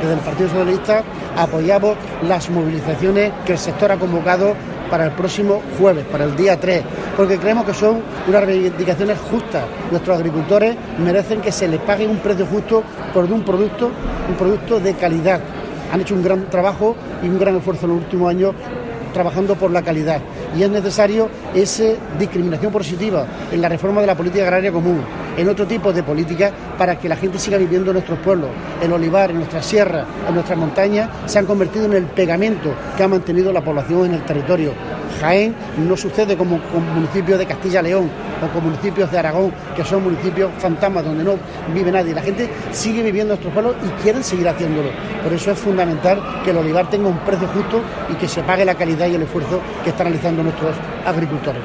desde el Partido Socialista apoyamos las movilizaciones que el sector ha convocado para el próximo jueves, para el día 3, porque creemos que son unas reivindicaciones justas. Nuestros agricultores merecen que se les pague un precio justo por un producto, un producto de calidad. Han hecho un gran trabajo y un gran esfuerzo en los últimos años trabajando por la calidad. Y es necesario esa discriminación positiva en la reforma de la política agraria común, en otro tipo de políticas para que la gente siga viviendo en nuestros pueblos. El olivar, en nuestras sierras, en nuestras montañas, se han convertido en el pegamento que ha mantenido la población en el territorio. Jaén no sucede como con municipios de Castilla-León o con municipios de Aragón, que son municipios fantasmas donde no vive nadie. La gente sigue viviendo en nuestros pueblos y quieren seguir haciéndolo. Por eso es fundamental que el olivar tenga un precio justo y que se pague la calidad y el esfuerzo que están realizando nuestros agricultores.